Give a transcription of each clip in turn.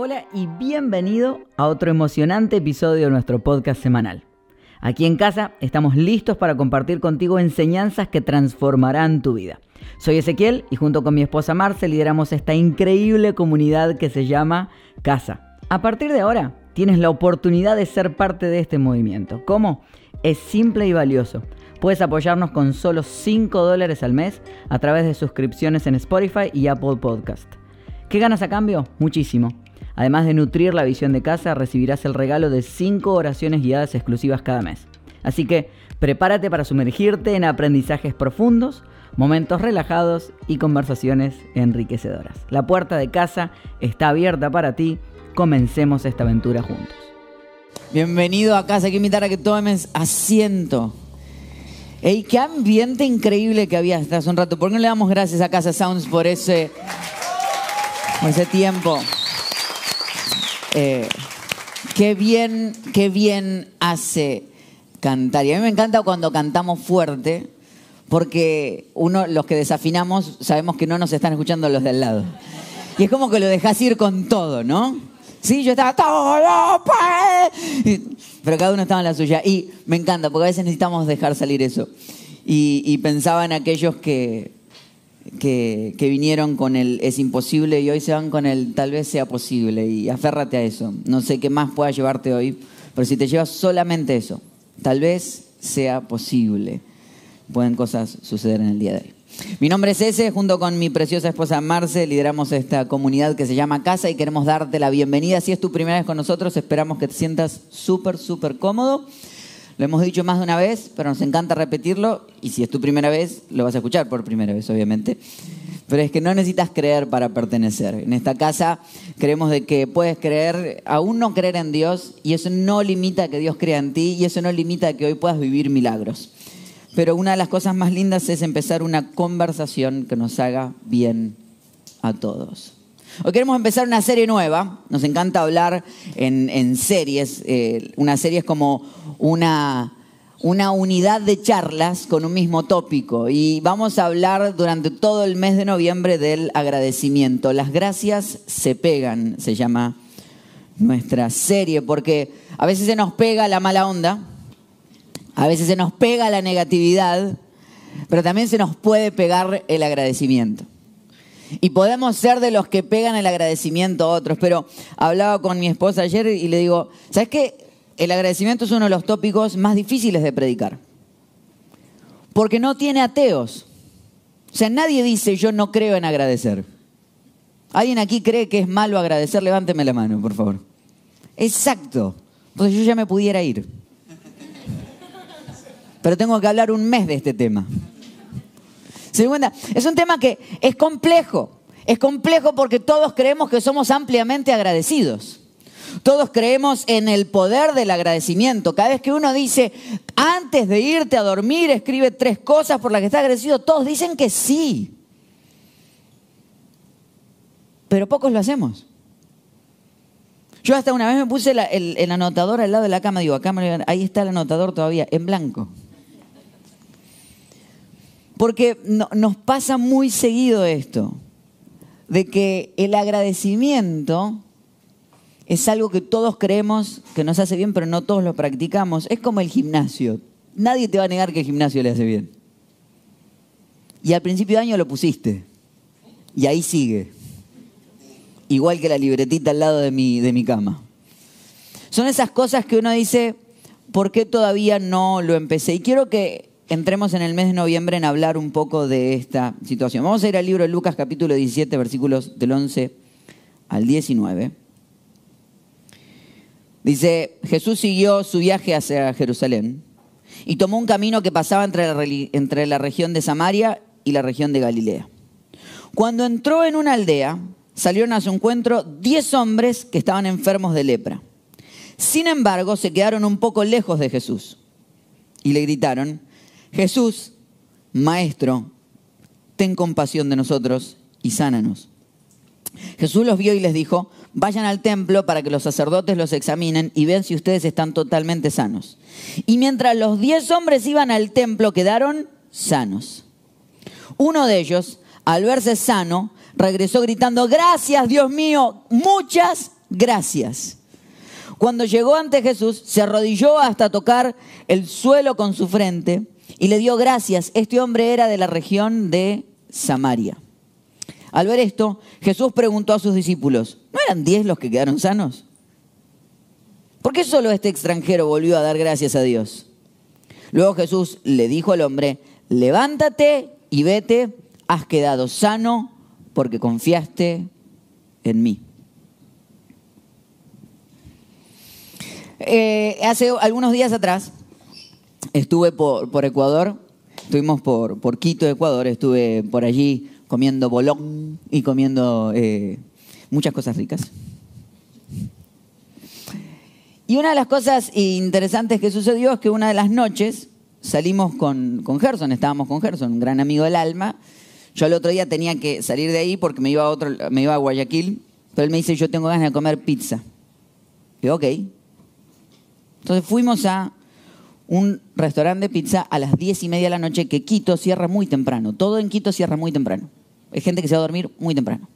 Hola y bienvenido a otro emocionante episodio de nuestro podcast semanal. Aquí en casa estamos listos para compartir contigo enseñanzas que transformarán tu vida. Soy Ezequiel y junto con mi esposa Marce lideramos esta increíble comunidad que se llama Casa. A partir de ahora tienes la oportunidad de ser parte de este movimiento. ¿Cómo? Es simple y valioso. Puedes apoyarnos con solo 5 dólares al mes a través de suscripciones en Spotify y Apple Podcast. ¿Qué ganas a cambio? Muchísimo. Además de nutrir la visión de casa, recibirás el regalo de 5 oraciones guiadas exclusivas cada mes. Así que prepárate para sumergirte en aprendizajes profundos, momentos relajados y conversaciones enriquecedoras. La puerta de casa está abierta para ti. Comencemos esta aventura juntos. Bienvenido a casa, quiero invitar a que tomes asiento. ¡Ey, qué ambiente increíble que había hasta hace un rato! ¿Por qué no le damos gracias a Casa Sounds por ese, por ese tiempo? Eh, qué bien, qué bien hace cantar. Y a mí me encanta cuando cantamos fuerte, porque uno, los que desafinamos, sabemos que no nos están escuchando los del lado. Y es como que lo dejas ir con todo, ¿no? Sí, yo estaba todo, pero cada uno estaba en la suya. Y me encanta, porque a veces necesitamos dejar salir eso. Y pensaba en aquellos que, que, vinieron con el es imposible y hoy se van con el tal vez sea posible y aférrate a eso. No sé qué más pueda llevarte hoy, pero si te llevas solamente eso, tal vez sea posible. Pueden cosas suceder en el día de hoy. Mi nombre es Ese, junto con mi preciosa esposa Marce, lideramos esta comunidad que se llama Casa y queremos darte la bienvenida. Si es tu primera vez con nosotros, esperamos que te sientas súper, súper cómodo. Lo hemos dicho más de una vez, pero nos encanta repetirlo y si es tu primera vez, lo vas a escuchar por primera vez, obviamente. Pero es que no necesitas creer para pertenecer. En esta casa creemos de que puedes creer, aún no creer en Dios, y eso no limita que Dios crea en ti, y eso no limita que hoy puedas vivir milagros. Pero una de las cosas más lindas es empezar una conversación que nos haga bien a todos. Hoy queremos empezar una serie nueva. Nos encanta hablar en, series. Eh, una serie es como una, una unidad de charlas con un mismo tópico. Y vamos a hablar durante todo el mes de noviembre del agradecimiento. Las gracias se pegan, se llama nuestra serie, porque a veces se nos pega la mala onda, a veces se nos pega la negatividad, pero también se nos puede pegar el agradecimiento. Y podemos ser de los que pegan el agradecimiento a otros. Pero hablaba con mi esposa ayer y le digo, ¿sabes qué? El agradecimiento es uno de los tópicos más difíciles de predicar. Porque no tiene ateos. O sea, nadie dice yo no creo en agradecer. ¿Alguien aquí cree que es malo agradecer? Levánteme la mano, por favor. Exacto. Entonces yo ya me pudiera ir. Pero tengo que hablar un mes de este tema. Es un tema que es complejo. Es complejo porque todos creemos que somos ampliamente agradecidos. Todos creemos en el poder del agradecimiento. Cada vez que uno dice, antes de irte a dormir, escribe tres cosas por las que está agradecido, todos dicen que sí. Pero pocos lo hacemos. Yo hasta una vez me puse el, anotador al lado de la cama, digo, acá ahí está el anotador todavía, en blanco. Porque nos pasa muy seguido esto, de que el agradecimiento es algo que todos creemos que nos hace bien, pero no todos lo practicamos. Es como el gimnasio. Nadie te va a negar que el gimnasio le hace bien. Y al principio de año lo pusiste. Y ahí sigue. Igual que la libretita al lado de mi, de mi cama. Son esas cosas que uno dice, ¿por qué todavía no lo empecé? Y quiero que entremos en el mes de noviembre en hablar un poco de esta situación. Vamos a ir al libro de Lucas capítulo 17, versículos del 11 al 19. Dice, Jesús siguió su viaje hacia Jerusalén y tomó un camino que pasaba entre la, entre la región de Samaria y la región de Galilea. Cuando entró en una aldea, salieron a su encuentro diez hombres que estaban enfermos de lepra. Sin embargo, se quedaron un poco lejos de Jesús y le gritaron, Jesús, Maestro, ten compasión de nosotros y sánanos. Jesús los vio y les dijo, vayan al templo para que los sacerdotes los examinen y vean si ustedes están totalmente sanos. Y mientras los diez hombres iban al templo, quedaron sanos. Uno de ellos, al verse sano, regresó gritando, gracias Dios mío, muchas gracias. Cuando llegó ante Jesús, se arrodilló hasta tocar el suelo con su frente y le dio gracias. Este hombre era de la región de Samaria. Al ver esto, Jesús preguntó a sus discípulos, ¿no eran diez los que quedaron sanos? ¿Por qué solo este extranjero volvió a dar gracias a Dios? Luego Jesús le dijo al hombre, levántate y vete, has quedado sano porque confiaste en mí. Eh, hace algunos días atrás estuve por, Ecuador, estuvimos por, por, Quito, Ecuador, estuve por allí comiendo bolón y comiendo eh, muchas cosas ricas. Y una de las cosas interesantes que sucedió es que una de las noches salimos con, con Gerson, estábamos con Gerson, un gran amigo del alma. Yo el otro día tenía que salir de ahí porque me iba a, otro, me iba a Guayaquil, pero él me dice, yo tengo ganas de comer pizza. Y ok. Entonces fuimos a un restaurante de pizza a las diez y media de la noche que Quito cierra muy temprano. Todo en Quito cierra muy temprano. Hay gente que se va a dormir muy temprano.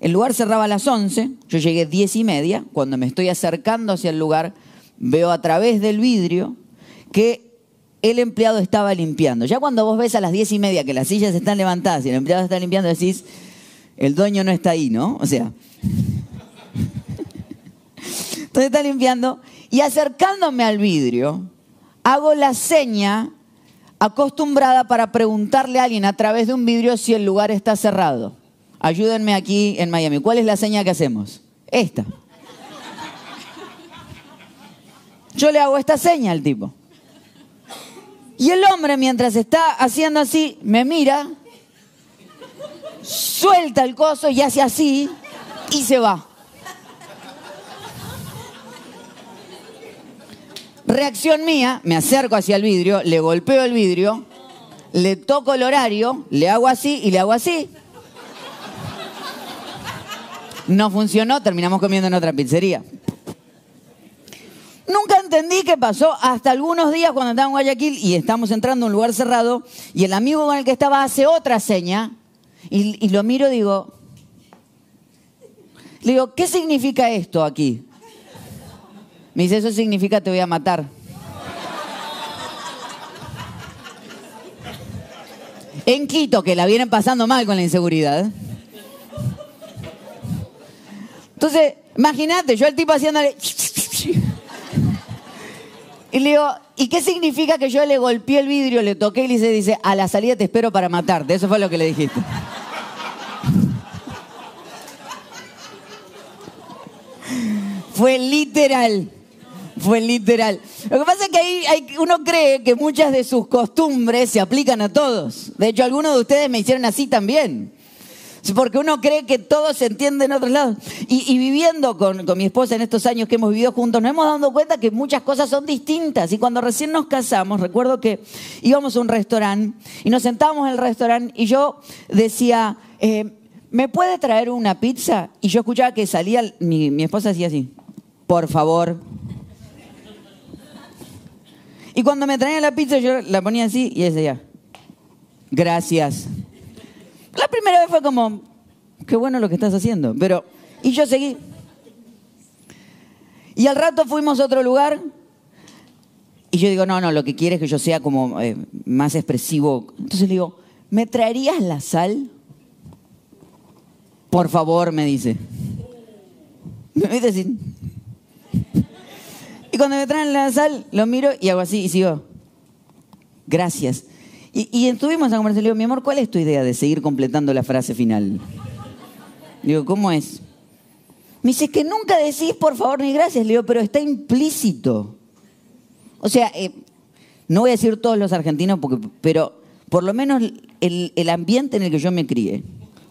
El lugar cerraba a las 11, yo llegué diez y media, cuando me estoy acercando hacia el lugar, veo a través del vidrio que el empleado estaba limpiando. Ya cuando vos ves a las diez y media que las sillas están levantadas y el empleado está limpiando, decís, el dueño no está ahí, ¿no? O sea... Entonces está limpiando y acercándome al vidrio, hago la seña acostumbrada para preguntarle a alguien a través de un vidrio si el lugar está cerrado. Ayúdenme aquí en Miami. ¿Cuál es la seña que hacemos? Esta. Yo le hago esta seña al tipo. Y el hombre, mientras está haciendo así, me mira, suelta el coso y hace así y se va. Reacción mía, me acerco hacia el vidrio, le golpeo el vidrio, le toco el horario, le hago así y le hago así. No funcionó, terminamos comiendo en otra pizzería. Nunca entendí qué pasó hasta algunos días cuando estaba en Guayaquil y estamos entrando a un lugar cerrado y el amigo con el que estaba hace otra seña y, lo miro y digo, le digo, ¿qué significa esto aquí? Me dice, eso significa te voy a matar. En Quito, que la vienen pasando mal con la inseguridad. Entonces, imagínate, yo el tipo haciéndole... Y le digo, ¿y qué significa que yo le golpeé el vidrio, le toqué y le dice, a la salida te espero para matarte? Eso fue lo que le dijiste. fue literal. Fue literal. Lo que pasa es que ahí uno cree que muchas de sus costumbres se aplican a todos. De hecho, algunos de ustedes me hicieron así también. Porque uno cree que todo se entiende en otros lados. Y, viviendo con, mi esposa en estos años que hemos vivido juntos, nos hemos dado cuenta que muchas cosas son distintas. Y cuando recién nos casamos, recuerdo que íbamos a un restaurante y nos sentábamos en el restaurante y yo decía, eh, ¿me puede traer una pizza? Y yo escuchaba que salía, mi, mi esposa decía así, por favor. Y cuando me traían la pizza, yo la ponía así y decía, gracias. La primera vez fue como, qué bueno lo que estás haciendo, pero... Y yo seguí. Y al rato fuimos a otro lugar y yo digo, no, no, lo que quiere es que yo sea como eh, más expresivo. Entonces le digo, ¿me traerías la sal? Por favor, me dice. Me dice así. Y cuando me traen la sal, lo miro y hago así y sigo. Gracias. Y, estuvimos a conversar, le digo, mi amor, ¿cuál es tu idea de seguir completando la frase final? digo, ¿cómo es? Me dice, que nunca decís por favor ni gracias. Le digo, pero está implícito. O sea, eh, no voy a decir todos los argentinos, pero por lo menos el, el ambiente en el que yo me crié.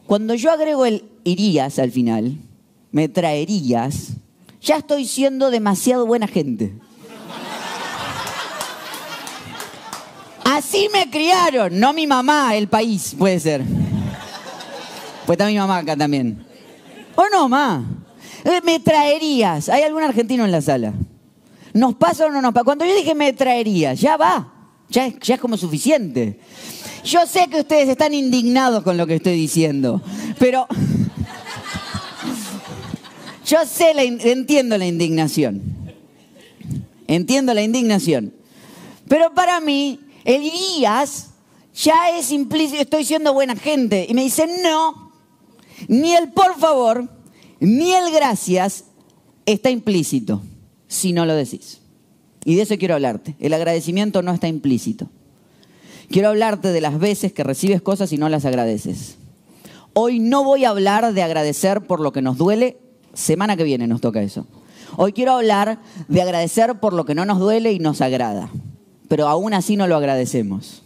Cuando yo agrego el irías al final, me traerías, ya estoy siendo demasiado buena gente. Así me criaron, no mi mamá, el país, puede ser. Pues está mi mamá acá también. ¿O no, ma? Eh, me traerías. ¿Hay algún argentino en la sala? ¿Nos pasa o no nos pasa? Cuando yo dije me traerías, ya va. Ya es, ya es como suficiente. Yo sé que ustedes están indignados con lo que estoy diciendo, pero yo sé, entiendo la indignación. Entiendo la indignación. Pero para mí, Elías ya es implícito, estoy siendo buena gente. Y me dice, no, ni el por favor, ni el gracias está implícito si no lo decís. Y de eso quiero hablarte. El agradecimiento no está implícito. Quiero hablarte de las veces que recibes cosas y no las agradeces. Hoy no voy a hablar de agradecer por lo que nos duele. Semana que viene nos toca eso. Hoy quiero hablar de agradecer por lo que no nos duele y nos agrada. Pero aún así no lo agradecemos.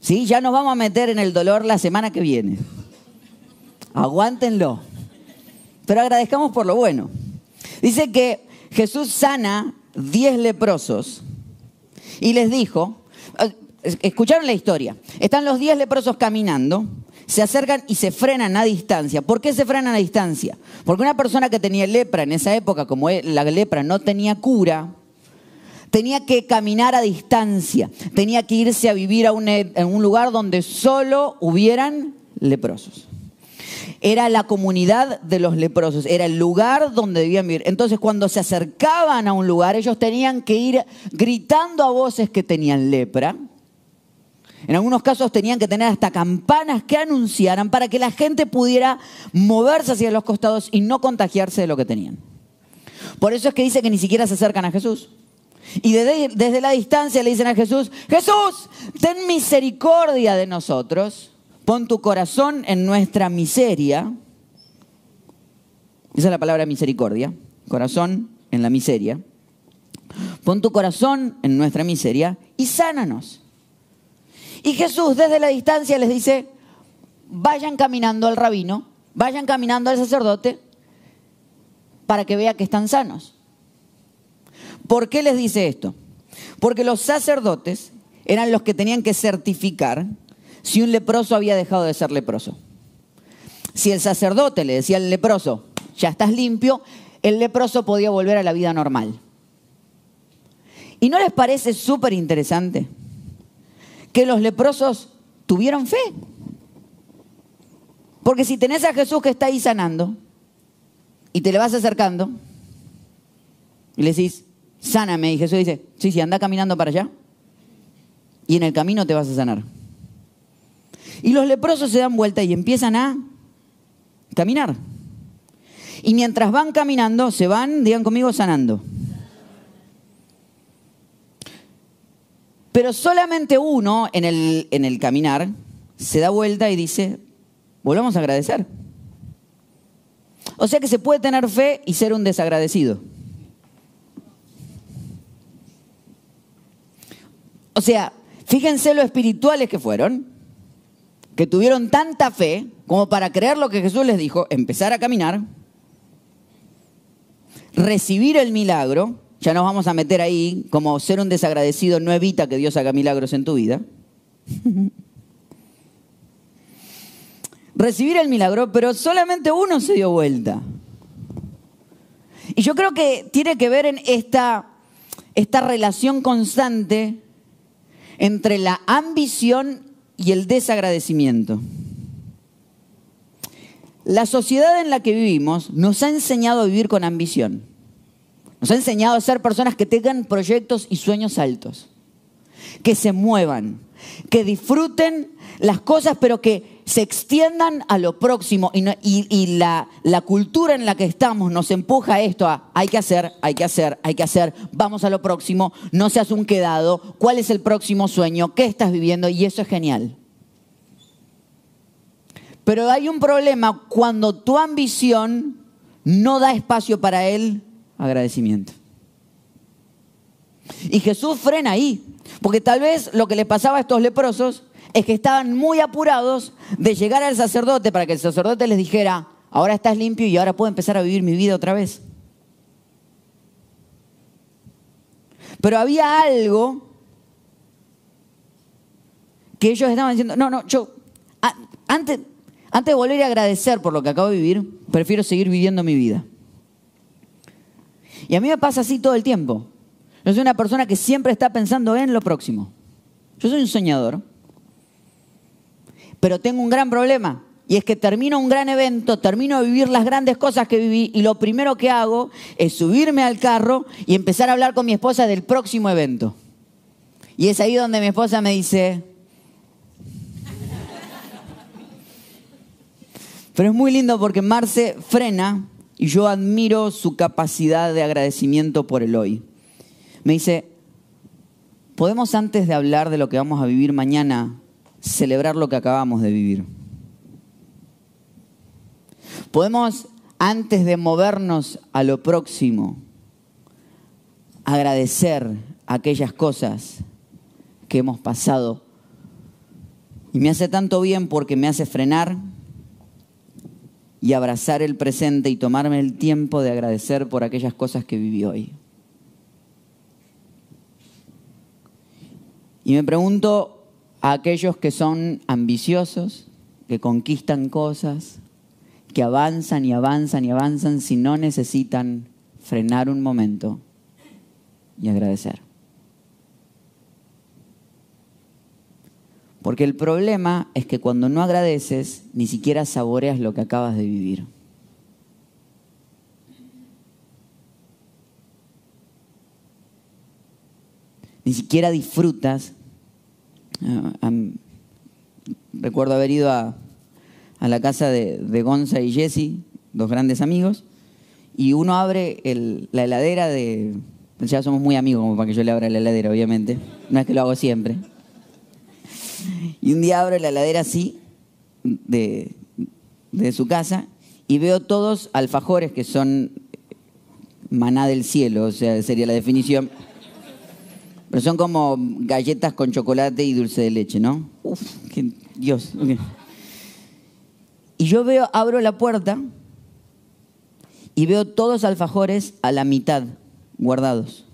¿Sí? Ya nos vamos a meter en el dolor la semana que viene. Aguántenlo. Pero agradezcamos por lo bueno. Dice que Jesús sana diez leprosos y les dijo, eh, escucharon la historia, están los diez leprosos caminando, se acercan y se frenan a distancia. ¿Por qué se frenan a distancia? Porque una persona que tenía lepra en esa época, como la lepra no tenía cura, tenía que caminar a distancia, tenía que irse a vivir a un, en un lugar donde solo hubieran leprosos era la comunidad de los leprosos, era el lugar donde debían vivir. Entonces cuando se acercaban a un lugar, ellos tenían que ir gritando a voces que tenían lepra. En algunos casos tenían que tener hasta campanas que anunciaran para que la gente pudiera moverse hacia los costados y no contagiarse de lo que tenían. Por eso es que dice que ni siquiera se acercan a Jesús. Y desde, desde la distancia le dicen a Jesús, Jesús, ten misericordia de nosotros. Pon tu corazón en nuestra miseria. Esa es la palabra misericordia. Corazón en la miseria. Pon tu corazón en nuestra miseria y sánanos. Y Jesús desde la distancia les dice, vayan caminando al rabino, vayan caminando al sacerdote para que vea que están sanos. ¿Por qué les dice esto? Porque los sacerdotes eran los que tenían que certificar si un leproso había dejado de ser leproso. Si el sacerdote le decía al leproso, ya estás limpio, el leproso podía volver a la vida normal. ¿Y no les parece súper interesante que los leprosos tuvieron fe? Porque si tenés a Jesús que está ahí sanando y te le vas acercando y le decís, sáname, y Jesús dice, sí, sí, anda caminando para allá y en el camino te vas a sanar. Y los leprosos se dan vuelta y empiezan a caminar. Y mientras van caminando, se van, digan conmigo, sanando. Pero solamente uno en el, en el caminar se da vuelta y dice, volvamos a agradecer. O sea que se puede tener fe y ser un desagradecido. O sea, fíjense lo espirituales que fueron que tuvieron tanta fe como para creer lo que Jesús les dijo, empezar a caminar, recibir el milagro, ya nos vamos a meter ahí, como ser un desagradecido no evita que Dios haga milagros en tu vida. recibir el milagro, pero solamente uno se dio vuelta. Y yo creo que tiene que ver en esta, esta relación constante entre la ambición y el desagradecimiento. La sociedad en la que vivimos nos ha enseñado a vivir con ambición. Nos ha enseñado a ser personas que tengan proyectos y sueños altos, que se muevan, que disfruten las cosas, pero que se extiendan a lo próximo. Y, la, la, cultura en la que estamos nos empuja a esto, a hay que hacer, hay que hacer, hay que hacer, vamos a lo próximo, no seas un quedado, cuál es el próximo sueño, qué estás viviendo, y eso es genial. Pero hay un problema cuando tu ambición no da espacio para el agradecimiento. Y Jesús frena ahí, porque tal vez lo que le pasaba a estos leprosos es que estaban muy apurados de llegar al sacerdote para que el sacerdote les dijera, ahora estás limpio y ahora puedo empezar a vivir mi vida otra vez. Pero había algo que ellos estaban diciendo, no, no, yo, antes, antes de volver a agradecer por lo que acabo de vivir, prefiero seguir viviendo mi vida. Y a mí me pasa así todo el tiempo. Yo soy una persona que siempre está pensando en lo próximo. Yo soy un soñador. Pero tengo un gran problema. y es que termino un gran evento, termino de vivir las grandes cosas que viví y lo primero que hago es subirme al carro y empezar a hablar con mi esposa del próximo evento. Y es ahí donde mi esposa me dice, pero es muy lindo porque Marce frena y yo admiro su capacidad de agradecimiento por el hoy. Me dice, ¿podemos antes de hablar de lo que vamos a vivir mañana, celebrar lo que acabamos de vivir? Podemos, antes de movernos a lo próximo, agradecer aquellas cosas que hemos pasado. Y me hace tanto bien porque me hace frenar y abrazar el presente y tomarme el tiempo de agradecer por aquellas cosas que viví hoy. Y me pregunto a aquellos que son ambiciosos, que conquistan cosas, que avanzan y avanzan y avanzan si no necesitan frenar un momento y agradecer. Porque el problema es que cuando no agradeces, ni siquiera saboreas lo que acabas de vivir. Ni siquiera disfrutas. Ah, recuerdo haber ido a, la casa de, de, Gonza y Jesse, dos grandes amigos, y uno abre la heladera de... Ya somos muy amigos como para que yo le abra la heladera, obviamente. No es que lo hago siempre. Y un día abro la heladera así, de, de su casa, y veo todos alfajores que son maná del cielo, o sea, sería la definición. Pero son como galletas con chocolate y dulce de leche, ¿no? Uf, qué, Dios. Y yo veo, abro la puerta y veo todos alfajores a la mitad guardados.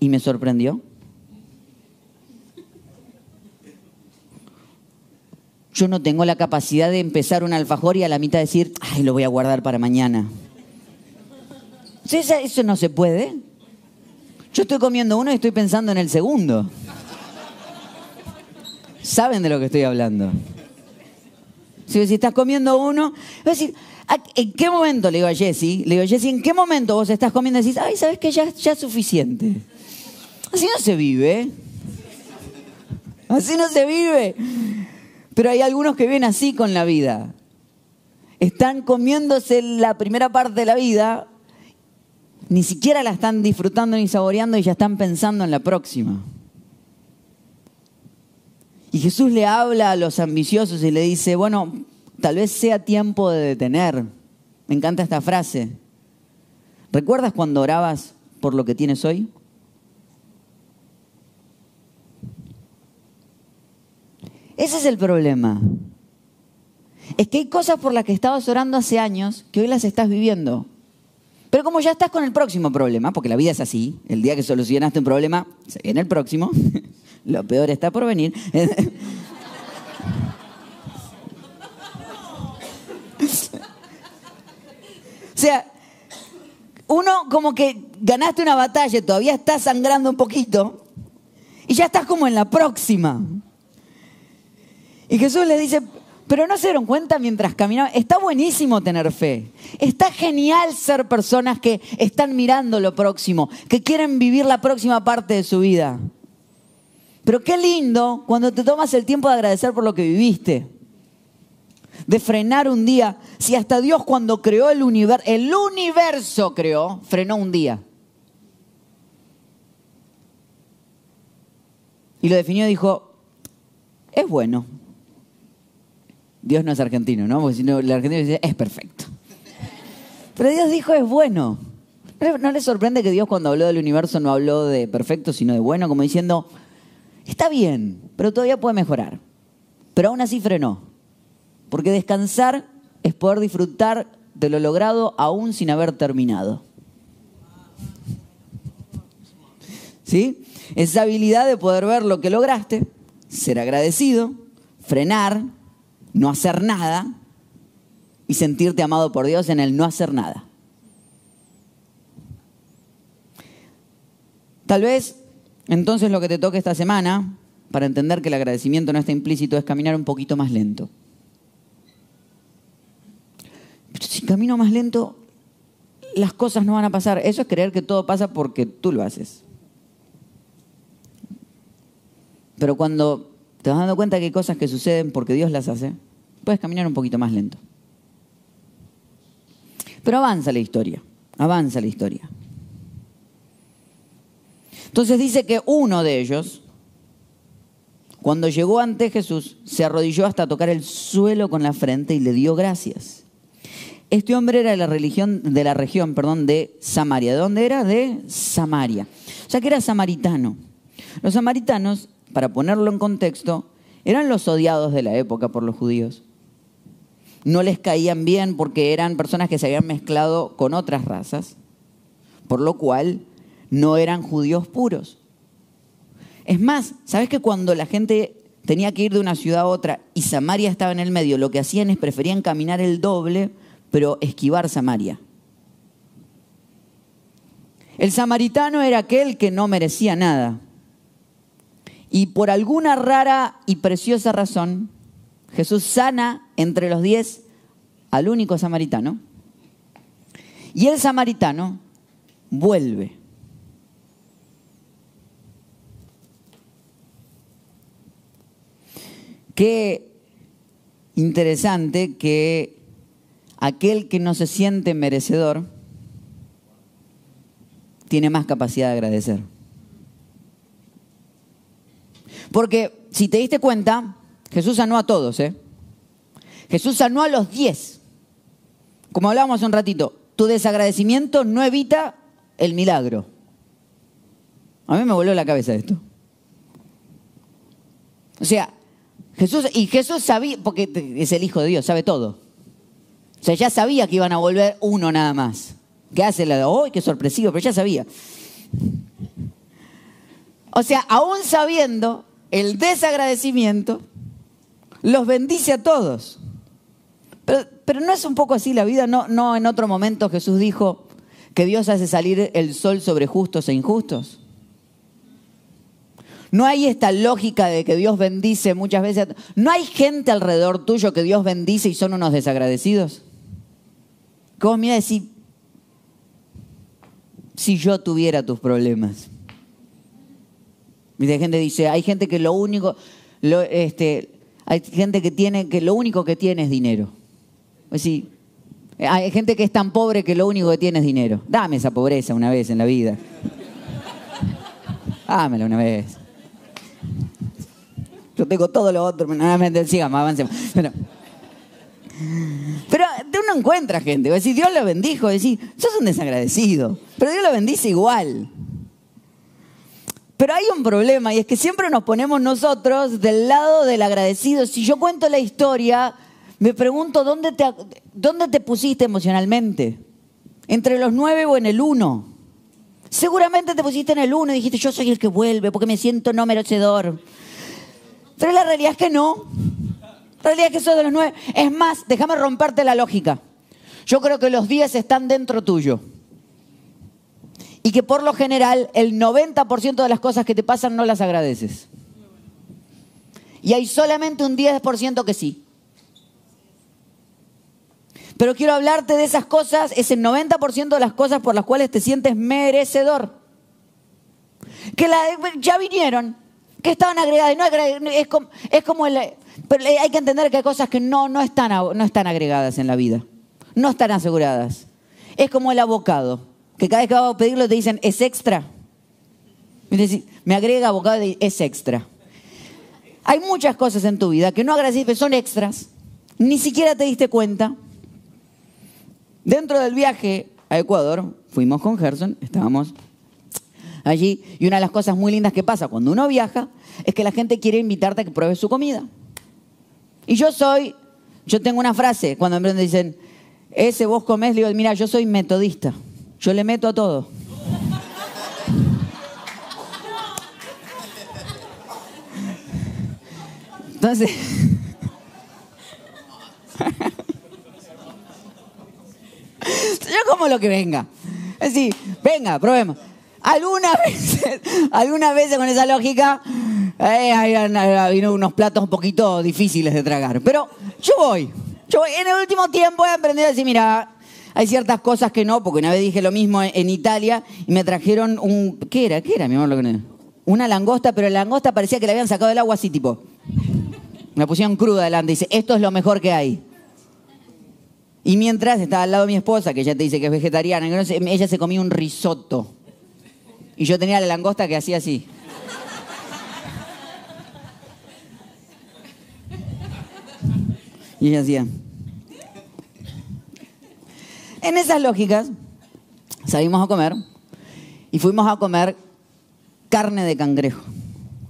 Y me sorprendió. Yo no tengo la capacidad de empezar un alfajor y a la mitad decir, ay, lo voy a guardar para mañana. Eso no se puede. Yo estoy comiendo uno y estoy pensando en el segundo. ¿Saben de lo que estoy hablando? Si, estás comiendo uno, decir, ¿en qué momento, le digo a Jessy, le digo a Jessy, ¿en qué momento vos estás comiendo y decís, ay, ¿sabes qué? Ya, ya es suficiente. Así no se vive. Así no se vive. Pero hay algunos que viven así con la vida. Están comiéndose la primera parte de la vida, ni siquiera la están disfrutando ni saboreando y ya están pensando en la próxima. Y Jesús le habla a los ambiciosos y le dice, bueno, tal vez sea tiempo de detener. Me encanta esta frase. ¿Recuerdas cuando orabas por lo que tienes hoy? Ese es el problema. Es que hay cosas por las que estabas orando hace años que hoy las estás viviendo. Pero como ya estás con el próximo problema, porque la vida es así, el día que solucionaste un problema, se viene el próximo, Lo peor está por venir. o sea, uno como que ganaste una batalla, todavía estás sangrando un poquito y ya estás como en la próxima. Y Jesús le dice, pero no se dieron cuenta mientras caminaban. Está buenísimo tener fe. Está genial ser personas que están mirando lo próximo, que quieren vivir la próxima parte de su vida. Pero qué lindo cuando te tomas el tiempo de agradecer por lo que viviste. De frenar un día. Si hasta Dios cuando creó el universo, el universo creó, frenó un día. Y lo definió y dijo, es bueno. Dios no es argentino, ¿no? Porque si no, el argentino dice, es perfecto. Pero Dios dijo, es bueno. ¿No le sorprende que Dios cuando habló del universo no habló de perfecto, sino de bueno? Como diciendo, Está bien, pero todavía puede mejorar. Pero aún así frenó. Porque descansar es poder disfrutar de lo logrado aún sin haber terminado. ¿Sí? Esa habilidad de poder ver lo que lograste, ser agradecido, frenar, no hacer nada y sentirte amado por Dios en el no hacer nada. Tal vez entonces lo que te toca esta semana, para entender que el agradecimiento no está implícito, es caminar un poquito más lento. pero si camino más lento, las cosas no van a pasar. Eso es creer que todo pasa porque tú lo haces. Pero cuando te vas dando cuenta que hay cosas que suceden porque Dios las hace, puedes caminar un poquito más lento. Pero avanza la historia, avanza la historia. Entonces dice que uno de ellos, cuando llegó ante Jesús, se arrodilló hasta tocar el suelo con la frente y le dio gracias. Este hombre era de la religión de la región, perdón, de Samaria. ¿De dónde era? De Samaria. O sea que era samaritano. Los samaritanos, para ponerlo en contexto, eran los odiados de la época por los judíos. No les caían bien porque eran personas que se habían mezclado con otras razas, por lo cual no eran judíos puros. Es más, ¿sabes que cuando la gente tenía que ir de una ciudad a otra y Samaria estaba en el medio, lo que hacían es preferían caminar el doble, pero esquivar Samaria? El samaritano era aquel que no merecía nada. Y por alguna rara y preciosa razón, Jesús sana entre los diez al único samaritano. Y el samaritano vuelve. Qué interesante que aquel que no se siente merecedor tiene más capacidad de agradecer. Porque si te diste cuenta, Jesús sanó a todos, ¿eh? Jesús sanó a los diez. Como hablábamos un ratito, tu desagradecimiento no evita el milagro. A mí me volvió la cabeza esto. O sea, Jesús, y Jesús sabía, porque es el Hijo de Dios, sabe todo. O sea, ya sabía que iban a volver uno nada más. ¿Qué hace la de hoy? Qué sorpresivo, pero ya sabía. O sea, aún sabiendo el desagradecimiento, los bendice a todos. Pero, pero, no es un poco así la vida, no, no en otro momento Jesús dijo que Dios hace salir el sol sobre justos e injustos. No hay esta lógica de que Dios bendice muchas veces. No hay gente alrededor tuyo que Dios bendice y son unos desagradecidos. ¿Cómo mira decir, si yo tuviera tus problemas? Y gente dice, hay gente que lo único, este, hay gente que tiene que lo único que tiene es dinero. Hay gente que es tan pobre que lo único que tiene es dinero. Dame esa pobreza una vez en la vida. Dámela una vez. Yo tengo todo lo otro, sigamos, avancemos. Pero, pero uno encuentra gente, va a decir, Dios lo bendijo, decir, sos un desagradecido, pero Dios lo bendice igual. Pero hay un problema y es que siempre nos ponemos nosotros del lado del agradecido. Si yo cuento la historia, me pregunto dónde te, pusiste emocionalmente. ¿Entre los nueve o en el uno? Seguramente te pusiste en el uno y dijiste, yo soy el que vuelve porque me siento no merecedor. Pero la realidad es que no. La realidad es que soy de los nueve. Es más, déjame romperte la lógica. Yo creo que los diez están dentro tuyo. Y que por lo general el 90% de las cosas que te pasan no las agradeces. Y hay solamente un 10% que sí. Pero quiero hablarte de esas cosas, ese 90% de las cosas por las cuales te sientes merecedor. Que ya vinieron, que estaban agregadas. No, es, como, es como el, pero hay que entender que hay cosas que no, no, están, no están agregadas en la vida. No están aseguradas. Es como el abocado, cada vez que vas a pedirlo te dicen, es extra. Me agrega abocado y es extra. Hay muchas cosas en tu vida que no agradeces, son extras. Ni siquiera te diste cuenta. Dentro del viaje a Ecuador, fuimos con Gerson, estábamos allí, y una de las cosas muy lindas que pasa cuando uno viaja es que la gente quiere invitarte a que pruebes su comida. Y yo soy, yo tengo una frase, cuando me dicen, ese vos comés, le digo, mira, yo soy metodista, yo le meto a todo. Entonces, Yo como lo que venga. Es decir, venga, probemos. Algunas veces, algunas veces con esa lógica, eh, hay unos platos un poquito difíciles de tragar. Pero yo voy, Yo en el último tiempo he aprendido a decir, mira, hay ciertas cosas que no, porque una vez dije lo mismo en Italia y me trajeron un... ¿Qué era? ¿Qué era, mi amor? Lo que... Una langosta, pero la langosta parecía que la habían sacado del agua así, tipo. Me pusieron cruda delante y dice, esto es lo mejor que hay. Y mientras estaba al lado de mi esposa, que ella te dice que es vegetariana, ella se comía un risotto. Y yo tenía la langosta que hacía así. Y ella hacía. En esas lógicas, salimos a comer y fuimos a comer carne de cangrejo.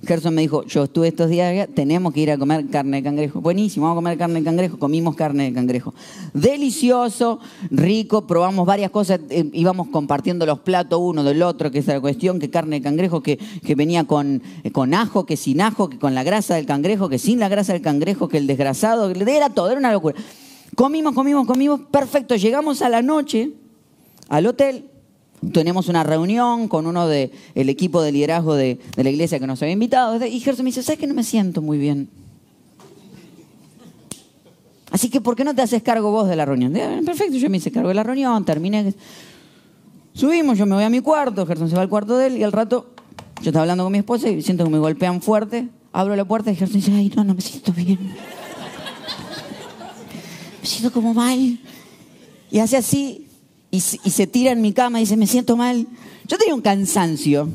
Gerson me dijo, yo estuve estos días tenemos que ir a comer carne de cangrejo. Buenísimo, vamos a comer carne de cangrejo. Comimos carne de cangrejo. Delicioso, rico, probamos varias cosas, eh, íbamos compartiendo los platos uno del otro, que es la cuestión, que carne de cangrejo que, que venía con, eh, con ajo, que sin ajo, que con la grasa del cangrejo, que sin la grasa del cangrejo, que el desgrasado, era todo, era una locura. Comimos, comimos, comimos, perfecto. Llegamos a la noche al hotel, tenemos una reunión con uno del equipo de liderazgo de, la iglesia que nos había invitado. Y Gerson me dice, ¿sabes que no me siento muy bien? Así que, ¿por qué no te haces cargo vos de la reunión? Perfecto, yo me hice cargo de la reunión, terminé. Subimos, yo me voy a mi cuarto, Gerson se va al cuarto de él y al rato yo estaba hablando con mi esposa y siento que me golpean fuerte. Abro la puerta y Gerson dice, ay, no, no me siento bien me siento como mal. Y hace así y, se tira en mi cama y dice, me siento mal. Yo tenía un cansancio.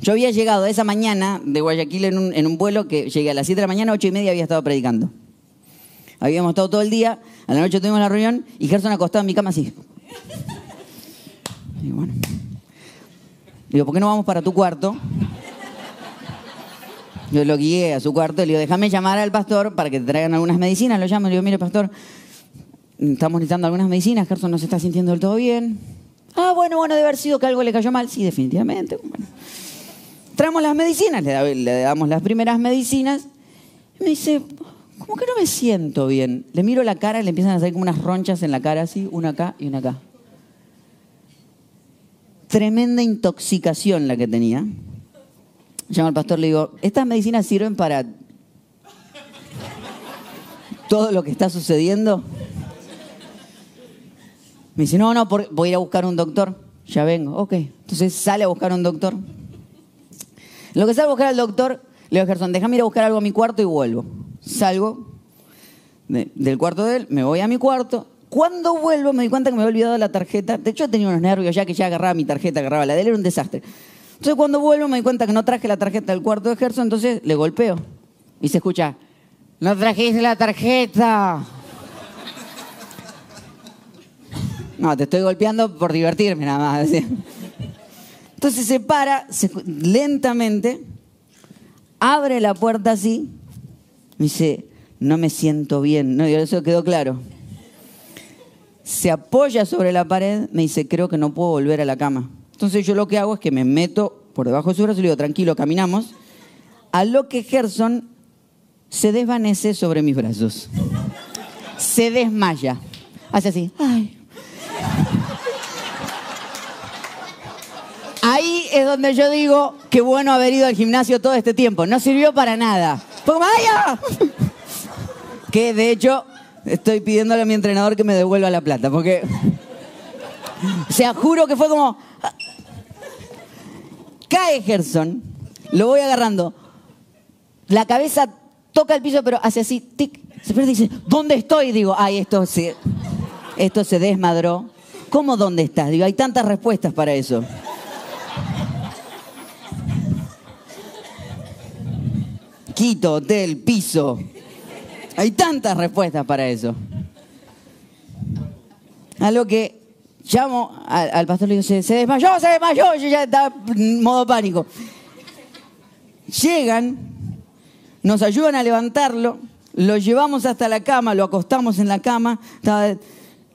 Yo había llegado esa mañana de Guayaquil en un, vuelo que llegué a las 7 de la mañana, 8 y media había estado predicando. Habíamos estado todo el día, a la noche tuvimos la reunión y Gerson acostado en mi cama así. Y bueno. Digo, ¿por qué no vamos para tu cuarto? Yo lo guié a su cuarto y le digo, déjame llamar al pastor para que te traigan algunas medicinas. Lo llamo y le digo, mire, pastor, estamos necesitando algunas medicinas, Gerson no se está sintiendo del todo bien. Ah, bueno, bueno, debe haber sido que algo le cayó mal. Sí, definitivamente. Traemos las medicinas, le, damos las primeras medicinas. Y me dice, ¿cómo que no me siento bien? Le miro la cara y le empiezan a hacer como unas ronchas en la cara así, una acá y una acá. Tremenda intoxicación la que tenía. Llamo al pastor, le digo, ¿estas medicinas sirven para todo lo que está sucediendo? Me dice, no, no, voy a ir a buscar un doctor. Ya vengo, ok. Entonces sale a buscar un doctor. lo que sale a buscar al doctor, le digo a Gerson, déjame ir a buscar algo a mi cuarto y vuelvo. Salgo del cuarto de él, me voy a mi cuarto. Cuando vuelvo me di cuenta que me había olvidado la tarjeta. De hecho, tenía unos nervios ya que ya agarraba mi tarjeta, agarraba la de él, era un desastre. Entonces cuando vuelvo me di cuenta que no traje la tarjeta del cuarto de Gerson, entonces le golpeo. Y se escucha, no trajiste la tarjeta. No, te estoy golpeando por divertirme nada más. Entonces se para lentamente, abre la puerta así, me dice, no me siento bien. No, eso quedó claro. Se apoya sobre la pared, me dice, creo que no puedo volver a la cama. Entonces yo lo que hago es que me meto por debajo de su brazo y le digo, tranquilo, caminamos. A lo que Gerson se desvanece sobre mis brazos. Se desmaya. Hace así. Ahí es donde yo digo que bueno haber ido al gimnasio todo este tiempo. No sirvió para nada. ¡Vaya! Que de hecho estoy pidiéndole a mi entrenador que me devuelva la plata. Porque. O sea, juro que fue como. Cae Gerson, lo voy agarrando. La cabeza toca el piso, pero hace así, tic, se pierde y dice, ¿dónde estoy? Digo, ay, esto se, esto se desmadró. ¿Cómo dónde estás? Digo, hay tantas respuestas para eso. Quito, hotel, piso. Hay tantas respuestas para eso. A lo que Llamo al, pastor y le digo, se, desmayó, se desmayó. Yo ya estaba en modo pánico. Llegan, nos ayudan a levantarlo, lo llevamos hasta la cama, lo acostamos en la cama,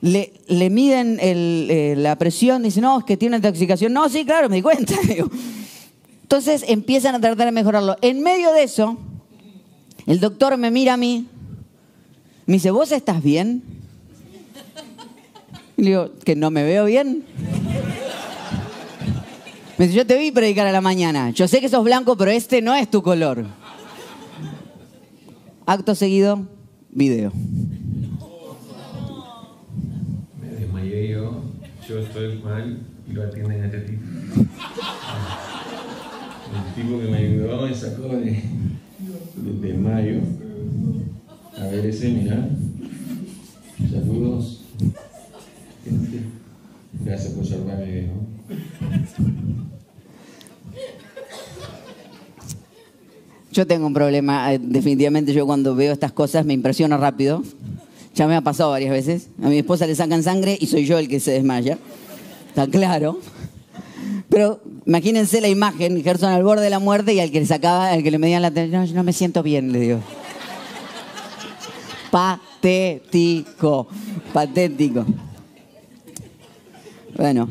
le, le, miden eh, la presión, dicen, no, es que tiene intoxicación. No, sí, claro, me di cuenta. Entonces empiezan a tratar de mejorarlo. En medio de eso, el doctor me mira a mí, me dice, ¿vos estás bien? Y le digo, que no me veo bien. Me dice, yo te vi predicar a la mañana. Yo sé que sos blanco, pero este no es tu color. acto seguido, video. Me desmayé yo, yo estoy mal y lo atienden a este tipo. El tipo que me ayudó me sacó de, del desmayo. A ver ese, mirá. Saludos. Gracias por salvarme, ¿no? Yo tengo un problema, eh, definitivamente yo cuando veo estas cosas me impresiono rápido. Ya me ha pasado varias veces. A mi esposa le sacan sangre y soy yo el que se desmaya. Está claro. Pero imagínense la imagen, Gerson al borde de la muerte y al que le sacaba, al que le medían la no, yo no me siento bien, le digo. Patético, patético. Bueno,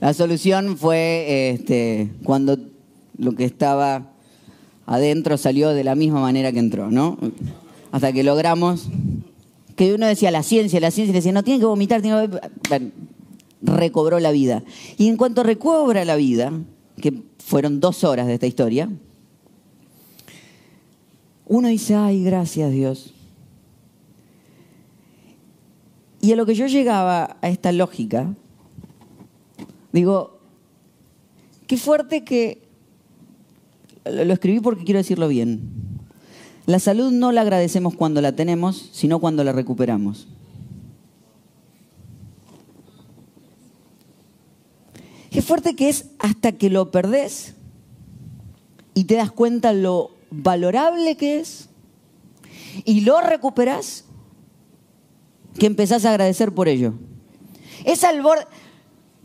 la solución fue este, cuando lo que estaba adentro salió de la misma manera que entró, ¿no? Hasta que logramos que uno decía la ciencia, la ciencia decía, no, tiene que vomitar, tiene que... Bueno, recobró la vida. Y en cuanto recobra la vida, que fueron dos horas de esta historia, uno dice, ay, gracias Dios. Y a lo que yo llegaba a esta lógica, digo, qué fuerte que, lo escribí porque quiero decirlo bien, la salud no la agradecemos cuando la tenemos, sino cuando la recuperamos. Qué fuerte que es hasta que lo perdés y te das cuenta lo valorable que es y lo recuperás que empezás a agradecer por ello. Es al,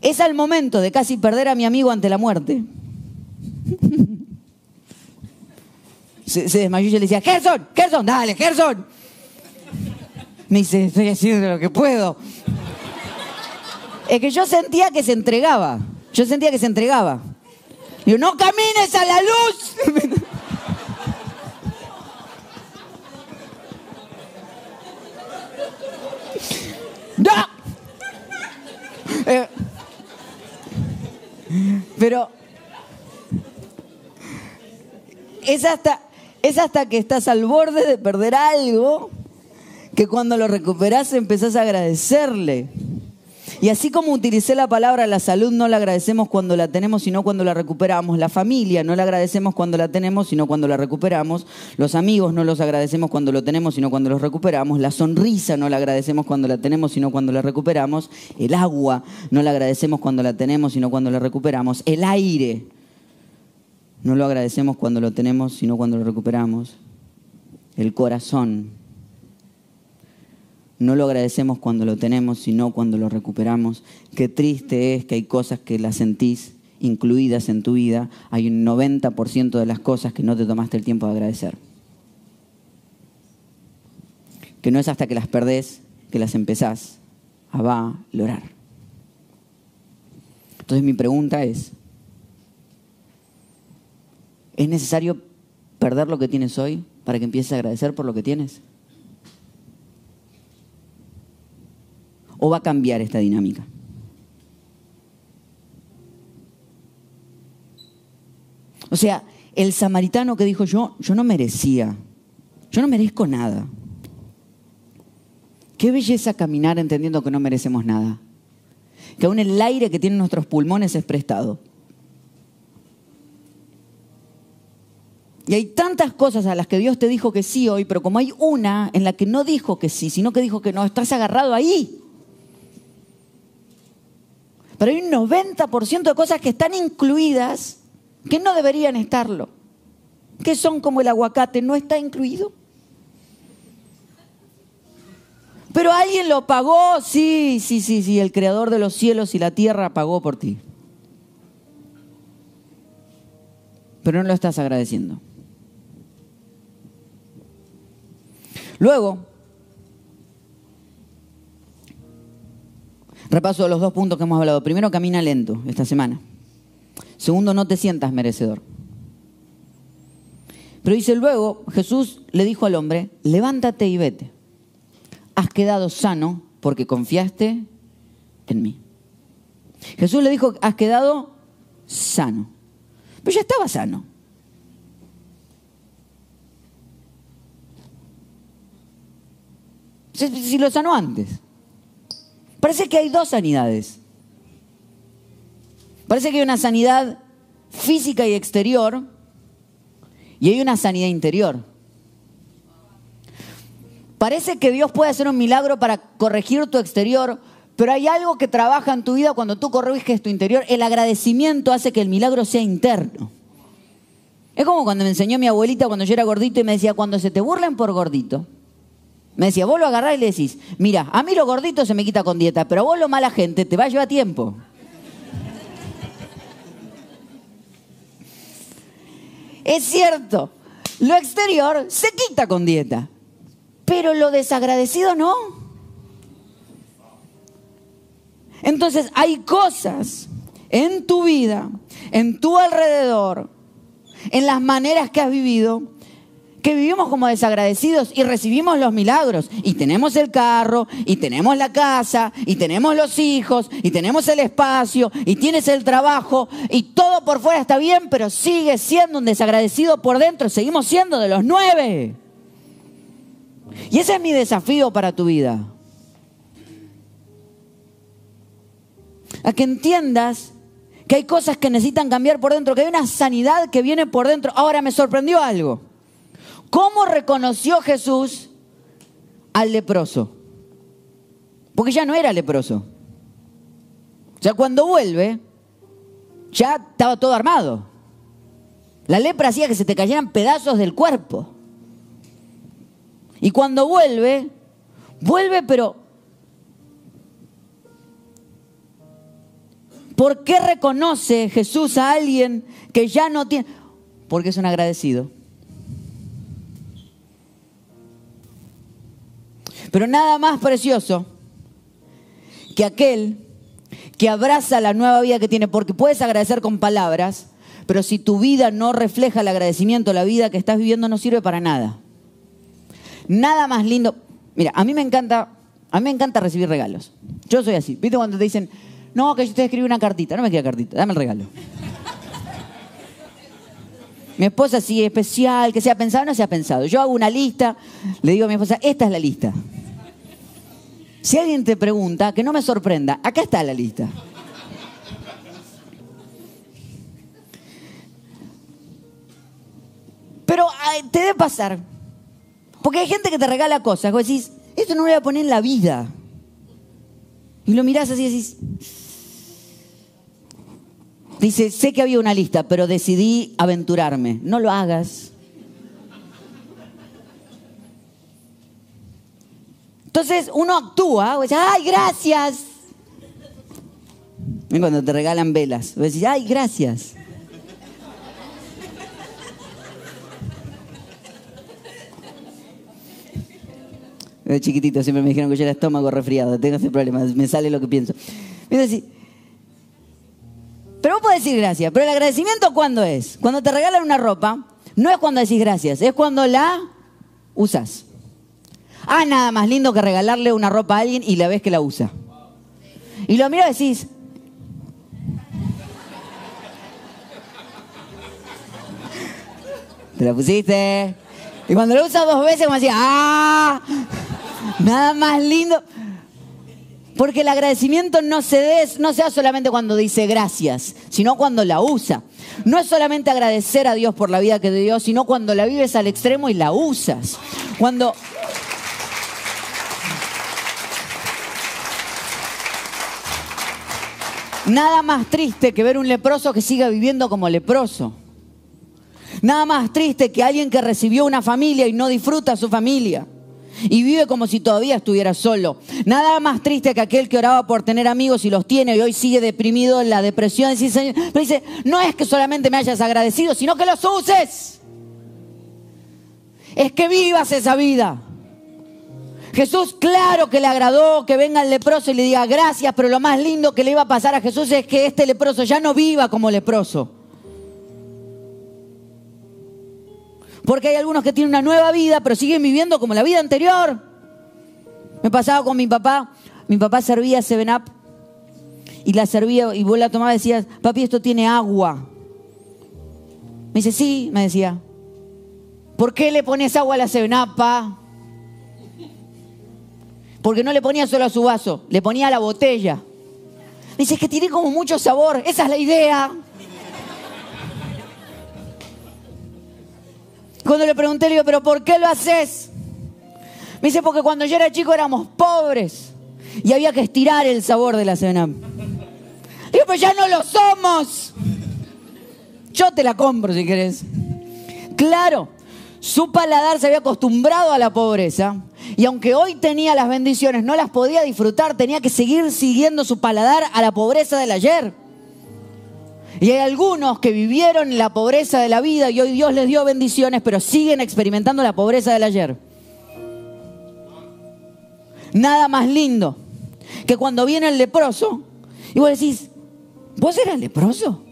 es al momento de casi perder a mi amigo ante la muerte. se, desmayó y yo le decía, Gerson, Gerson, dale, Gerson. Me dice, estoy haciendo lo que puedo. Es que yo sentía que se entregaba. Yo sentía que se entregaba. Digo, no camines a la luz. ¡No! Pero es hasta, es hasta que estás al borde de perder algo que cuando lo recuperas empezás a agradecerle. Y así como utilicé la palabra la salud, no la agradecemos cuando la tenemos, sino cuando la recuperamos. La familia no la agradecemos cuando la tenemos, sino cuando la recuperamos. Los amigos no los agradecemos cuando lo tenemos, sino cuando los recuperamos. La sonrisa no la agradecemos cuando la tenemos, sino cuando la recuperamos. El agua no la agradecemos cuando la tenemos, sino cuando la recuperamos. El aire no lo agradecemos cuando lo tenemos, sino cuando lo recuperamos. El corazón no lo agradecemos cuando lo tenemos, sino cuando lo recuperamos. Qué triste es que hay cosas que las sentís incluidas en tu vida. Hay un 90% de las cosas que no te tomaste el tiempo de agradecer. Que no es hasta que las perdés que las empezás a valorar. Entonces mi pregunta es, ¿es necesario perder lo que tienes hoy para que empieces a agradecer por lo que tienes? O va a cambiar esta dinámica? O sea, el samaritano que dijo yo, yo no merecía, yo no merezco nada. Qué belleza caminar entendiendo que no merecemos nada. Que aún el aire que tienen nuestros pulmones es prestado. Y hay tantas cosas a las que Dios te dijo que sí hoy, pero como hay una en la que no dijo que sí, sino que dijo que no, estás agarrado ahí. Pero hay un 90% de cosas que están incluidas que no deberían estarlo. Que son como el aguacate, no está incluido. Pero alguien lo pagó, sí, sí, sí, sí, el creador de los cielos y la tierra pagó por ti. Pero no lo estás agradeciendo. Luego, Repaso los dos puntos que hemos hablado. Primero, camina lento esta semana. Segundo, no te sientas merecedor. Pero dice luego, Jesús le dijo al hombre, levántate y vete. Has quedado sano porque confiaste en mí. Jesús le dijo, has quedado sano. Pero ya estaba sano. Si, lo sanó antes. Parece que hay dos sanidades. Parece que hay una sanidad física y exterior y hay una sanidad interior. Parece que Dios puede hacer un milagro para corregir tu exterior, pero hay algo que trabaja en tu vida cuando tú corriges tu interior. El agradecimiento hace que el milagro sea interno. Es como cuando me enseñó mi abuelita cuando yo era gordito y me decía, cuando se te burlen por gordito, me decía, vos lo agarrás y le decís, mira, a mí lo gordito se me quita con dieta, pero vos lo mala gente te va a llevar tiempo. Es cierto, lo exterior se quita con dieta, pero lo desagradecido no. Entonces hay cosas en tu vida, en tu alrededor, en las maneras que has vivido, que vivimos como desagradecidos y recibimos los milagros. Y tenemos el carro, y tenemos la casa, y tenemos los hijos, y tenemos el espacio, y tienes el trabajo, y todo por fuera está bien, pero sigues siendo un desagradecido por dentro. Seguimos siendo de los nueve. Y ese es mi desafío para tu vida. A que entiendas que hay cosas que necesitan cambiar por dentro, que hay una sanidad que viene por dentro. Ahora me sorprendió algo. ¿Cómo reconoció Jesús al leproso? Porque ya no era leproso. O sea, cuando vuelve, ya estaba todo armado. La lepra hacía que se te cayeran pedazos del cuerpo. Y cuando vuelve, vuelve pero ¿Por qué reconoce Jesús a alguien que ya no tiene? Porque es un agradecido. Pero nada más precioso que aquel que abraza la nueva vida que tiene, porque puedes agradecer con palabras, pero si tu vida no refleja el agradecimiento, la vida que estás viviendo no sirve para nada. Nada más lindo. Mira, a mí me encanta, a mí me encanta recibir regalos. Yo soy así. ¿Viste cuando te dicen, no, que yo te escribí una cartita. No me queda cartita, dame el regalo. Mi esposa sí especial, que sea pensado, no sea pensado. Yo hago una lista, le digo a mi esposa, esta es la lista. Si alguien te pregunta, que no me sorprenda, acá está la lista. Pero te debe pasar. Porque hay gente que te regala cosas. Vos decís, esto no lo voy a poner en la vida. Y lo mirás así y decís, Dice, sé que había una lista, pero decidí aventurarme. No lo hagas. Entonces uno actúa, o dice, ay, gracias. Y cuando te regalan velas, o decís, ay, gracias. De chiquitito siempre me dijeron que yo era estómago resfriado, tengo ese problema, me sale lo que pienso. Vos podés decir gracias. Pero el agradecimiento, ¿cuándo es? Cuando te regalan una ropa, no es cuando decís gracias, es cuando la usas. Ah, nada más lindo que regalarle una ropa a alguien y la ves que la usa. Y lo miro y decís. ¿Te la pusiste? Y cuando la usas dos veces, como decía, ¡ah! Nada más lindo. Porque el agradecimiento no se, des, no se da solamente cuando dice gracias, sino cuando la usa. No es solamente agradecer a Dios por la vida que te dio, sino cuando la vives al extremo y la usas. Cuando... Nada más triste que ver un leproso que siga viviendo como leproso. Nada más triste que alguien que recibió una familia y no disfruta su familia y vive como si todavía estuviera solo. Nada más triste que aquel que oraba por tener amigos y los tiene y hoy sigue deprimido en la depresión. Pero dice, no es que solamente me hayas agradecido, sino que los uses. Es que vivas esa vida. Jesús, claro que le agradó que venga el leproso y le diga gracias, pero lo más lindo que le iba a pasar a Jesús es que este leproso ya no viva como leproso. Porque hay algunos que tienen una nueva vida, pero siguen viviendo como la vida anterior. Me pasaba con mi papá. Mi papá servía Seven Up y la servía y vos la tomabas y decías, papi, esto tiene agua. Me dice, sí, me decía. ¿Por qué le pones agua a la Seven Up, porque no le ponía solo a su vaso, le ponía a la botella. Dice, es que tiene como mucho sabor, esa es la idea. Cuando le pregunté, le digo, ¿pero por qué lo haces? Me dice, porque cuando yo era chico éramos pobres y había que estirar el sabor de la cena. Digo, pues ya no lo somos. Yo te la compro si querés. Claro, su paladar se había acostumbrado a la pobreza y aunque hoy tenía las bendiciones, no las podía disfrutar, tenía que seguir siguiendo su paladar a la pobreza del ayer. Y hay algunos que vivieron la pobreza de la vida y hoy Dios les dio bendiciones, pero siguen experimentando la pobreza del ayer. Nada más lindo que cuando viene el leproso y vos decís, ¿vos eras leproso?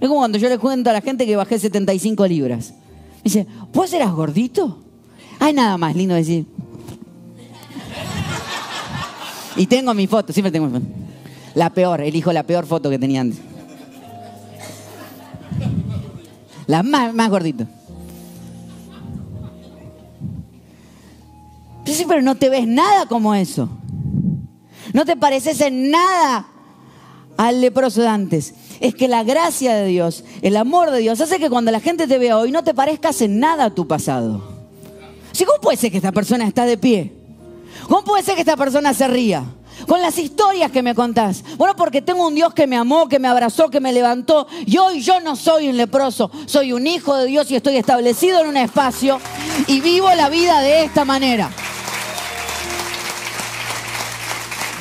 Es como cuando yo le cuento a la gente que bajé 75 libras. dice, ¿vos eras gordito? Hay nada más lindo decir. Y tengo mi foto, siempre tengo mi foto. La peor, elijo la peor foto que tenía antes. La más, más gordito. Sí, pero no te ves nada como eso. No te pareces en nada al leproso de antes. Es que la gracia de Dios, el amor de Dios, hace que cuando la gente te vea hoy no te parezcas en nada a tu pasado. ¿Cómo puede ser que esta persona está de pie? ¿Cómo puede ser que esta persona se ría? Con las historias que me contás. Bueno, porque tengo un Dios que me amó, que me abrazó, que me levantó. Y hoy yo no soy un leproso, soy un hijo de Dios y estoy establecido en un espacio y vivo la vida de esta manera.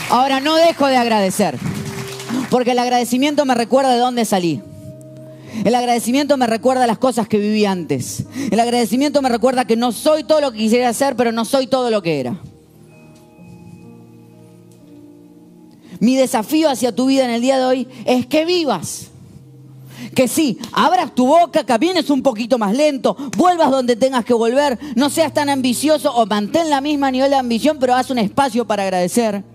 Ahora no dejo de agradecer, porque el agradecimiento me recuerda de dónde salí. El agradecimiento me recuerda las cosas que viví antes. El agradecimiento me recuerda que no soy todo lo que quisiera ser, pero no soy todo lo que era. Mi desafío hacia tu vida en el día de hoy es que vivas. Que sí, abras tu boca, camines un poquito más lento, vuelvas donde tengas que volver, no seas tan ambicioso o mantén la misma nivel de ambición, pero haz un espacio para agradecer.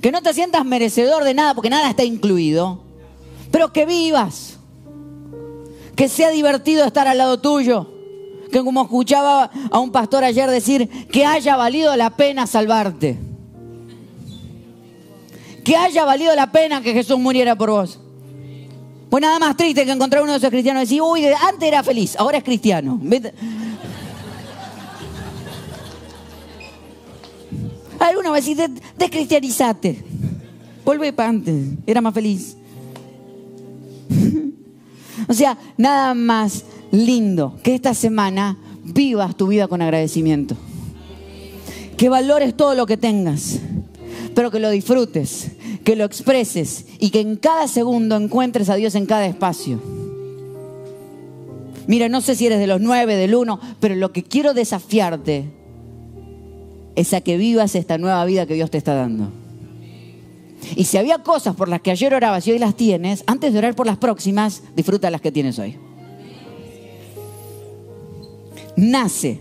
Que no te sientas merecedor de nada porque nada está incluido, pero que vivas. Que sea divertido estar al lado tuyo. Que como escuchaba a un pastor ayer decir, que haya valido la pena salvarte que haya valido la pena que Jesús muriera por vos. Pues nada más triste que encontrar uno de esos cristianos y decir, uy, antes era feliz, ahora es cristiano. Alguno va a decir, descristianizate. Vuelve para antes, era más feliz. o sea, nada más lindo que esta semana vivas tu vida con agradecimiento. Que valores todo lo que tengas pero que lo disfrutes, que lo expreses y que en cada segundo encuentres a Dios en cada espacio. Mira, no sé si eres de los nueve, del uno, pero lo que quiero desafiarte es a que vivas esta nueva vida que Dios te está dando. Y si había cosas por las que ayer orabas y hoy las tienes, antes de orar por las próximas, disfruta las que tienes hoy. Nace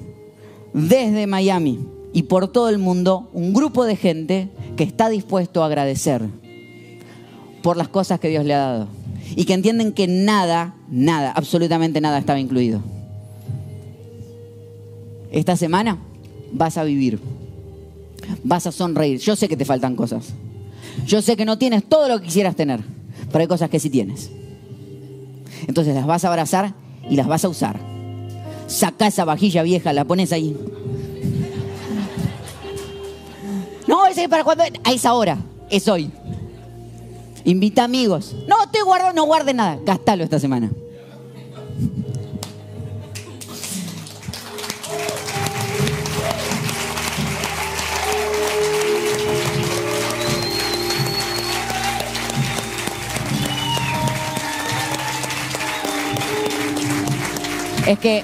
desde Miami y por todo el mundo un grupo de gente que está dispuesto a agradecer por las cosas que Dios le ha dado y que entienden que nada, nada, absolutamente nada estaba incluido. Esta semana vas a vivir, vas a sonreír. Yo sé que te faltan cosas. Yo sé que no tienes todo lo que quisieras tener, pero hay cosas que sí tienes. Entonces las vas a abrazar y las vas a usar. Saca esa vajilla vieja, la pones ahí. No, ese es para cuando. A esa hora. Es hoy. Invita amigos. No, estoy guardando, no guarde nada. Gastalo esta semana. Es que.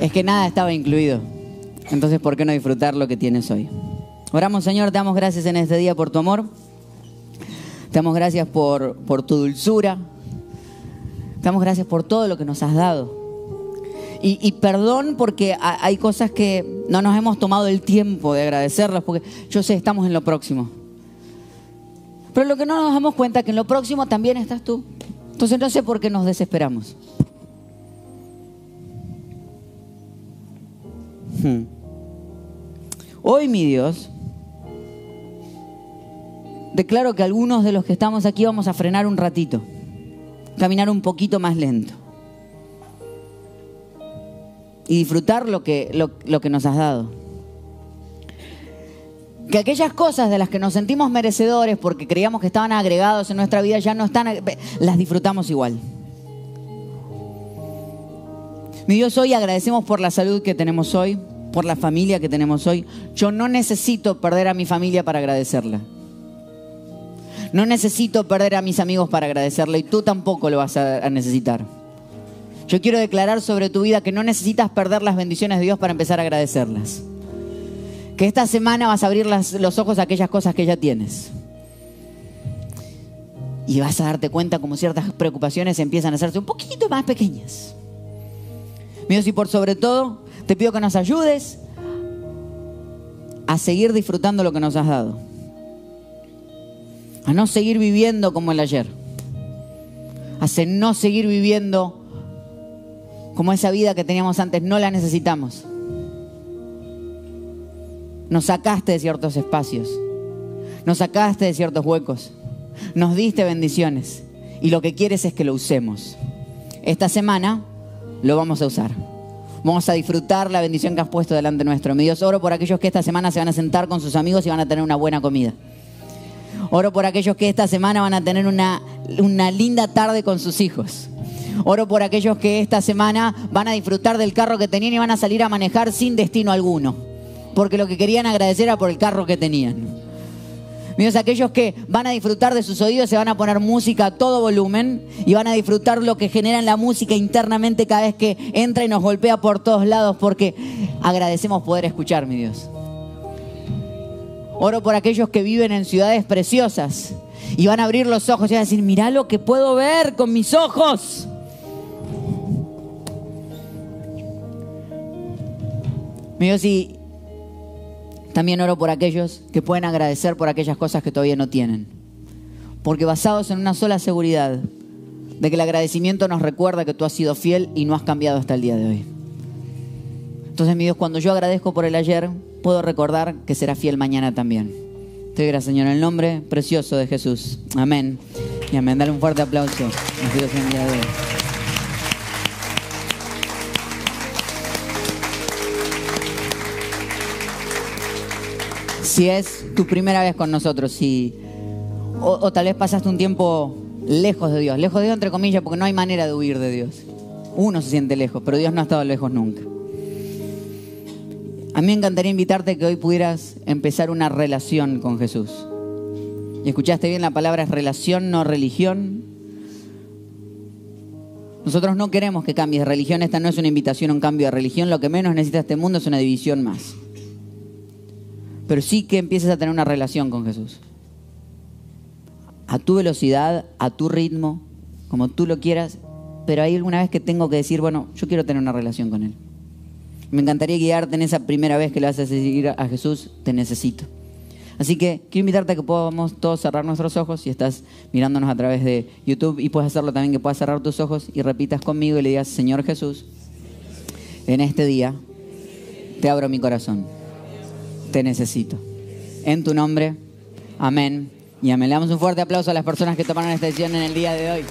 Es que nada estaba incluido. Entonces, ¿por qué no disfrutar lo que tienes hoy? Oramos, Señor, te damos gracias en este día por tu amor. Te damos gracias por, por tu dulzura. Te damos gracias por todo lo que nos has dado. Y, y, perdón porque hay cosas que no nos hemos tomado el tiempo de agradecerlas, porque yo sé, estamos en lo próximo. Pero lo que no nos damos cuenta es que en lo próximo también estás tú. Entonces no sé por qué nos desesperamos. Hmm. Hoy, mi Dios, declaro que algunos de los que estamos aquí vamos a frenar un ratito, caminar un poquito más lento y disfrutar lo que, lo, que nos has dado. Que aquellas cosas de las que nos sentimos merecedores porque creíamos que estaban agregados en nuestra vida ya no están, las disfrutamos igual. Mi Dios, hoy agradecemos por la salud que tenemos hoy, por la familia que tenemos hoy. Yo no necesito perder a mi familia para agradecerla. No necesito perder a mis amigos para agradecerla y tú tampoco lo vas a, necesitar. Yo quiero declarar sobre tu vida que no necesitas perder las bendiciones de Dios para empezar a agradecerlas. Que esta semana vas a abrir los ojos a aquellas cosas que ya tienes. Y vas a darte cuenta como ciertas preocupaciones empiezan a hacerse un poquito más pequeñas. Y por sobre todo, te pido que nos ayudes a seguir disfrutando lo que nos has dado. A no seguir viviendo como el ayer. A no seguir viviendo como esa vida que teníamos antes. No la necesitamos. Nos sacaste de ciertos espacios. Nos sacaste de ciertos huecos. Nos diste bendiciones. Y lo que quieres es que lo usemos. Esta semana lo vamos a usar. Vamos a disfrutar la bendición que has puesto delante nuestro. Mi Dios, oro por aquellos que esta semana se van a sentar con sus amigos y van a tener una buena comida. Oro por aquellos que esta semana van a tener una, una linda tarde con sus hijos. Oro por aquellos que esta semana van a disfrutar del carro que tenían y van a salir a manejar sin destino alguno. Porque lo que querían agradecer era por el carro que tenían. Dios, aquellos que van a disfrutar de sus oídos se van a poner música a todo volumen y van a disfrutar lo que genera en la música internamente cada vez que entra y nos golpea por todos lados porque agradecemos poder escuchar, mi Dios. Oro por aquellos que viven en ciudades preciosas y van a abrir los ojos y van a decir, mira lo que puedo ver con mis ojos. Mi Dios, y también oro por aquellos que pueden agradecer por aquellas cosas que todavía no tienen. Porque basados en una sola seguridad de que el agradecimiento nos recuerda que tú has sido fiel y no has cambiado hasta el día de hoy. Entonces, mi Dios, cuando yo agradezco por el ayer, puedo recordar que será fiel mañana también. Te doy Señor, en el nombre precioso de Jesús. Amén. Y amén. Dale un fuerte aplauso si es tu primera vez con nosotros, si, o, tal vez pasaste un tiempo lejos de Dios, lejos de Dios entre comillas, porque no hay manera de huir de Dios. Uno se siente lejos, pero Dios no ha estado lejos nunca. A mí me encantaría invitarte que hoy pudieras empezar una relación con Jesús. Y escuchaste bien la palabra es relación, no religión. Nosotros no queremos que cambies de religión, esta no es una invitación a un cambio de religión, lo que menos necesita este mundo es una división más pero sí que empieces a tener una relación con Jesús. A tu velocidad, a tu ritmo, como tú lo quieras, pero hay alguna vez que tengo que decir, bueno, yo quiero tener una relación con Él. Me encantaría guiarte en esa primera vez que le a seguir a Jesús, te necesito. Así que quiero invitarte a que podamos todos cerrar nuestros ojos si estás mirándonos a través de YouTube y puedes hacerlo también, que puedas cerrar tus ojos y repitas conmigo y le digas, Señor Jesús, en este día te abro mi corazón te necesito. En tu nombre, amén. Y amén. Le damos un fuerte aplauso a las personas que tomaron esta decisión en el día de hoy.